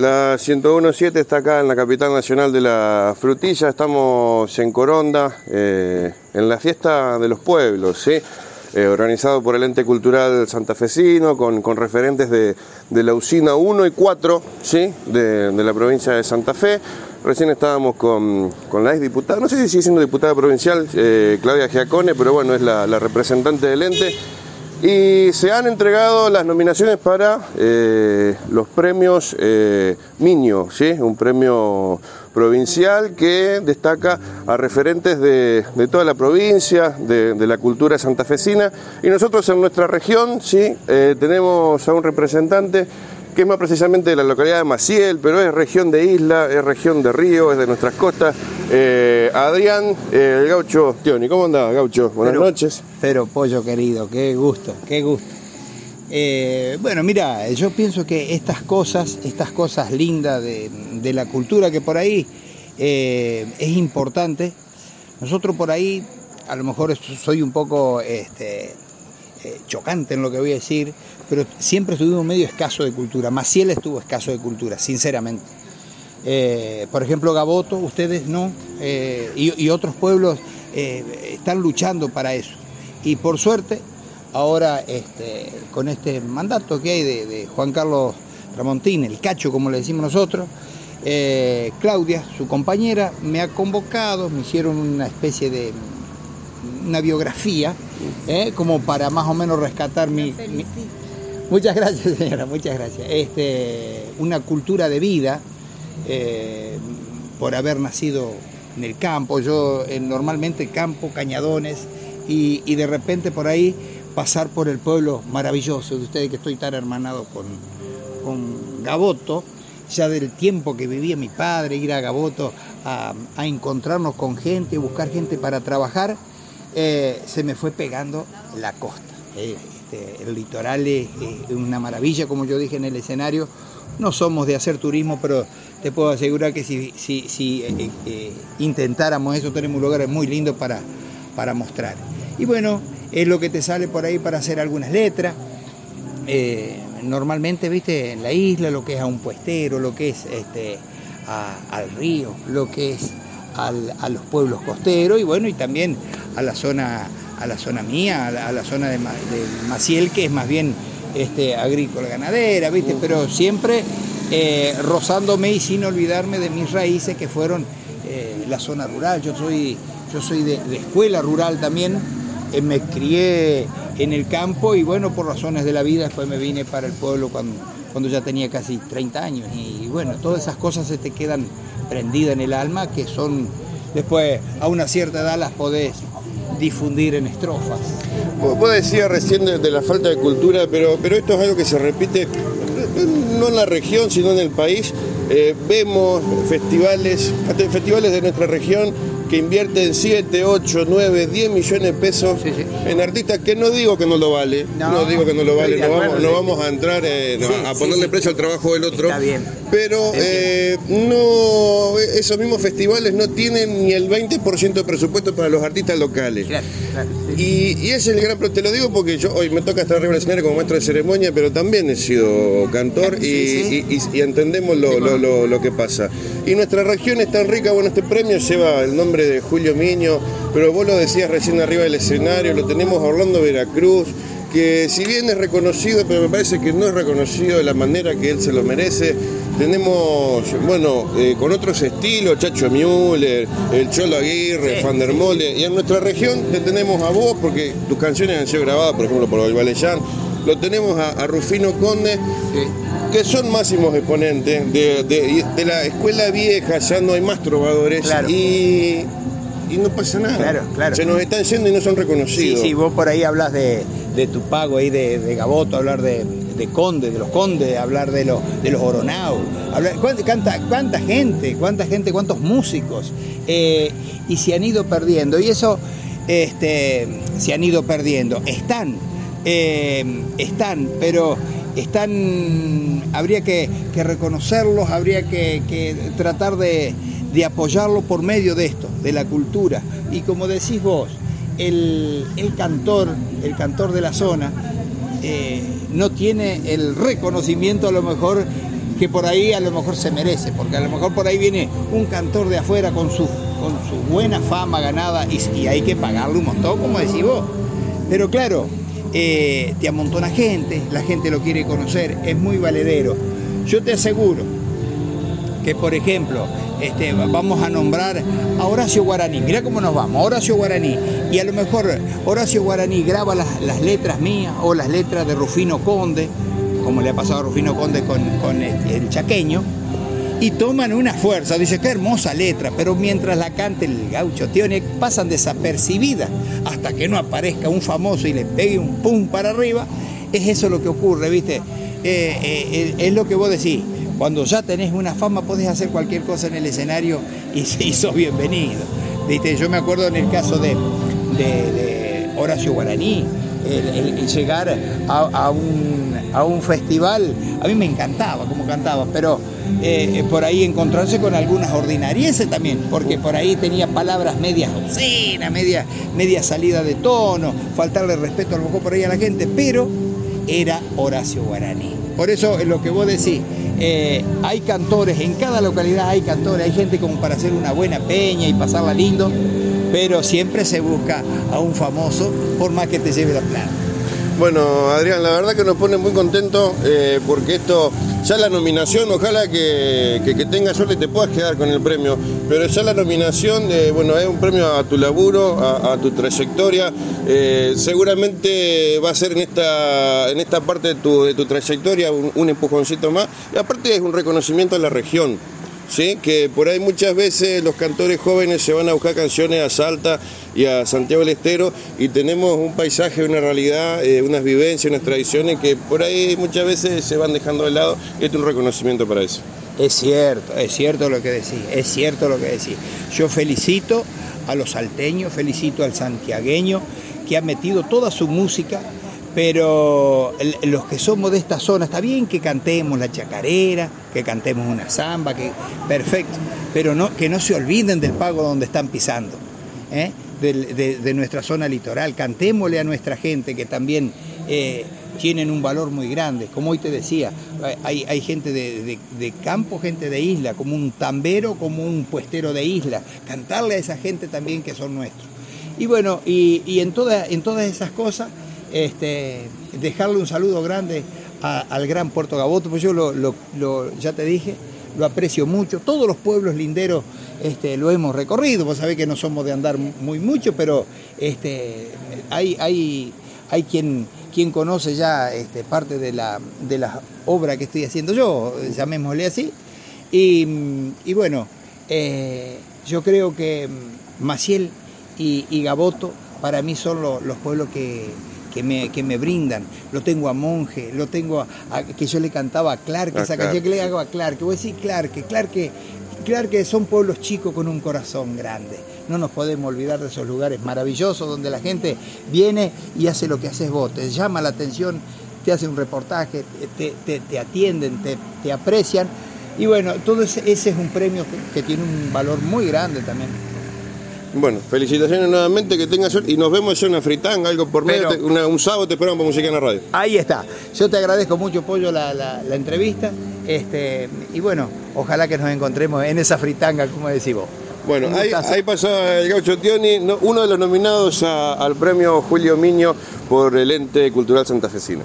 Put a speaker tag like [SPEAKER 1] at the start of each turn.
[SPEAKER 1] La 101.7 está acá en la capital nacional de la frutilla. Estamos en Coronda, eh, en la fiesta de los pueblos, ¿sí? Eh, organizado por el ente cultural santafesino, con, con referentes de, de, la usina 1 y 4 ¿sí? de, de, la provincia de Santa Fe. Recién estábamos con, con la ex diputada, no sé si sigue siendo diputada provincial, eh, Claudia Giacone, pero bueno, es la, la representante del ente. Y se han entregado las nominaciones para eh, los premios eh, Miño, ¿sí? un premio provincial que destaca a referentes de, de toda la provincia, de, la cultura santafesina. Y nosotros en nuestra región ¿sí? Eh, tenemos a un representante que es más precisamente de la localidad de Maciel, pero es región de isla, es región de río, es de nuestras costas. Eh, Adrián, eh, el gaucho Tioni, ¿cómo andás, gaucho? Buenas
[SPEAKER 2] pero,
[SPEAKER 1] noches.
[SPEAKER 2] Pero, pollo querido, qué gusto, qué gusto. Eh, bueno, mira, yo pienso que estas cosas, estas cosas lindas de, de la cultura que por ahí eh, es importante, nosotros por ahí, a lo mejor soy un poco este, eh, chocante en lo que voy a decir, pero siempre estuvimos medio escaso de cultura. Maciel estuvo escaso de cultura, sinceramente. Eh, por ejemplo, Gaboto, ustedes no, eh, y, otros pueblos están luchando para eso. Y por suerte, ahora este, con este mandato que hay de, Juan Carlos Tramontín, el cacho como le decimos nosotros, Claudia, su compañera, me ha convocado, me hicieron una especie de una biografía, ¿eh? como para más o menos rescatar mi, mi, Muchas gracias, señora, muchas gracias. Este, una cultura de vida eh, por haber nacido en el campo. Yo eh, normalmente campo, cañadones, y, y, de repente por ahí pasar por el pueblo maravilloso de ustedes que estoy tan hermanado con, con Gaboto, ya del tiempo que vivía mi padre, ir a Gaboto a, a encontrarnos con gente, buscar gente para trabajar, eh, se me fue pegando la costa. Eh, este, el litoral es, una maravilla, como yo dije en el escenario. No somos de hacer turismo, pero te puedo asegurar que si, eh, intentáramos eso, tenemos lugares muy lindos para, mostrar. Y bueno, es lo que te sale por ahí para hacer algunas letras. Normalmente, viste, en la isla, lo que es a un puestero, lo que es este, al río, lo que es al, a los pueblos costeros y bueno, y también a la zona a la zona mía, a la, a la zona de, de, Maciel, que es más bien este, agrícola ganadera, ¿viste? Pero siempre eh, rozándome y sin olvidarme de mis raíces que fueron eh, la zona rural. Yo soy, yo soy de, de escuela rural también, eh, me crié en el campo y bueno, por razones de la vida después me vine para el pueblo cuando, cuando ya tenía casi 30 años. Y bueno, todas esas cosas se te quedan prendidas en el alma que son, después a una cierta edad las podés difundir en estrofas.
[SPEAKER 1] Vos decías recién de, de, la falta de cultura, pero, pero esto es algo que se repite no en la región, sino en el país. Eh, vemos festivales, festivales de nuestra región que invierten 7, 8, 9, 10 millones de pesos sí, sí. en artistas que no digo que no lo vale, no, no digo que no lo vale, no vamos, no vamos a entrar eh, sí, a ponerle precio al trabajo del otro, pero eh, no, esos mismos festivales no tienen ni el 20% de presupuesto para los artistas locales.
[SPEAKER 2] Claro, claro,
[SPEAKER 1] y, y, es el gran, te lo digo porque yo hoy me toca estar arriba del escenario como maestro de ceremonia, pero también he sido cantor y, y, y entendemos lo, lo, lo, lo que pasa. Y nuestra región es tan rica, bueno, este premio lleva el nombre de Julio Miño, pero vos lo decías recién arriba del escenario, lo tenemos a Orlando Veracruz, que si bien es reconocido, pero me parece que no es reconocido de la manera que él se lo merece. Tenemos, bueno, eh, con otros estilos, Chacho Müller, el Cholo Aguirre, sí. Van der Mole, y en nuestra región te tenemos a vos, porque tus canciones han sido grabadas, por ejemplo, por Valellán, lo tenemos a, a Rufino Conde. Sí que son máximos exponentes de, de, de, la escuela vieja, ya no hay más trovadores
[SPEAKER 2] claro.
[SPEAKER 1] y, y, no pasa nada.
[SPEAKER 2] Claro, claro.
[SPEAKER 1] Se nos están yendo y no son reconocidos.
[SPEAKER 2] Sí, sí, vos por ahí hablas de, de tu pago ahí de, de Gaboto, hablar de, de Conde, de los Condes, hablar de los, de los hablar, cuánta, cuánta gente, cuánta gente, cuántos músicos, eh, y se han ido perdiendo, y eso este, se han ido perdiendo. Están, eh, están, pero están, habría que, reconocerlos, habría que, tratar de, apoyarlos por medio de esto, de la cultura. Y como decís vos, el, cantor, el cantor de la zona, eh, no tiene el reconocimiento a lo mejor que por ahí a lo mejor se merece, porque a lo mejor por ahí viene un cantor de afuera con su, con su buena fama ganada y, hay que pagarle un montón, como decís vos. Pero claro, eh, te amontona gente, la gente lo quiere conocer, es muy valedero. Yo te aseguro que, por ejemplo, este, vamos a nombrar a Horacio Guaraní. Mira cómo nos vamos, Horacio Guaraní. Y a lo mejor Horacio Guaraní graba las, letras mías o las letras de Rufino Conde, como le ha pasado a Rufino Conde con, el chaqueño, y toman una fuerza. Dice, qué hermosa letra, pero mientras la cante el gaucho Tione, pasan desapercibidas hasta que no aparezca un famoso y le pegue un pum para arriba. Es eso lo que ocurre, ¿viste? Eh, eh, es lo que vos decís cuando ya tenés una fama podés hacer cualquier cosa en el escenario y, y sos bienvenido. ¿Viste? Yo me acuerdo en el caso de, Horacio Guaraní, el, llegar a, un, festival, a mí me encantaba como cantaba, pero eh, por ahí encontrarse con algunas ordinarieces también, porque por ahí tenía palabras medias obscenas, media, media salida de tono, faltarle respeto a lo mejor por ahí a la gente, pero era Horacio Guaraní. Por eso lo que vos decís, eh, hay cantores, en cada localidad hay cantores, hay gente como para hacer una buena peña y pasarla lindo, pero siempre se busca a un famoso por más que te lleve la plata.
[SPEAKER 1] Bueno, Adrián, la verdad que nos pone muy contentos eh, porque esto, ya la nominación, ojalá que, que, tengas suerte y te puedas quedar con el premio, pero ya la nominación, bueno, es un premio a tu laburo, a, tu trayectoria, eh, seguramente va a ser en esta, en esta parte de tu, de tu trayectoria un empujoncito más, y aparte es un reconocimiento a la región. ¿Sí? que por ahí muchas veces los cantores jóvenes se van a buscar canciones a Salta y a Santiago del Estero y tenemos un paisaje, una realidad, eh, unas vivencias, unas tradiciones que por ahí muchas veces se van dejando de lado y este es un reconocimiento para eso.
[SPEAKER 2] Es cierto, es cierto lo que decís, es cierto lo que decís. Yo felicito a los salteños, felicito al santiagueño que ha metido toda su música pero los que somos de esta zona, está bien que cantemos la chacarera, que cantemos una samba, que perfecto, pero no, que no se olviden del pago donde están pisando, ¿eh? de, nuestra zona litoral, cantémosle a nuestra gente que también eh, tienen un valor muy grande, como hoy te decía, hay, hay gente de, campo, gente de isla, como un tambero, como un puestero de isla, cantarle a esa gente también que son nuestros. Y bueno, y, en, en todas esas cosas este, dejarle un saludo grande al gran Puerto Gaboto, pues yo lo, ya te dije, lo aprecio mucho. Todos los pueblos linderos este, lo hemos recorrido, vos sabés que no somos de andar muy mucho, pero este, hay, hay, hay quien, quien conoce ya este, parte de la, de la obra que estoy haciendo yo, llamémosle así. Y, bueno, eh, yo creo que Maciel y, Gaboto para mí son los pueblos que, que me, que me brindan. Lo tengo a Monje, lo tengo a, que yo le cantaba a Clark, esa canción que le hago a Clark. Voy a decir Clark, Clark, Clark son pueblos chicos con un corazón grande. No nos podemos olvidar de esos lugares maravillosos donde la gente viene y hace lo que haces vos, te llama la atención, te hace un reportaje, te, te, atienden, te, aprecian. Y bueno, todo ese, ese es un premio que tiene un valor muy grande también.
[SPEAKER 1] Bueno, felicitaciones nuevamente, que tengas suerte y nos vemos en una fritanga, algo por medio, un sábado te esperamos para música en la radio.
[SPEAKER 2] Ahí está. Yo te agradezco mucho, Pollo, la, la, entrevista. Este, y bueno, ojalá que nos encontremos en esa fritanga, como decís vos.
[SPEAKER 1] Bueno, ahí, ahí, el Gaucho Tioni, uno de los nominados al premio Julio Miño por el ente cultural santafesino.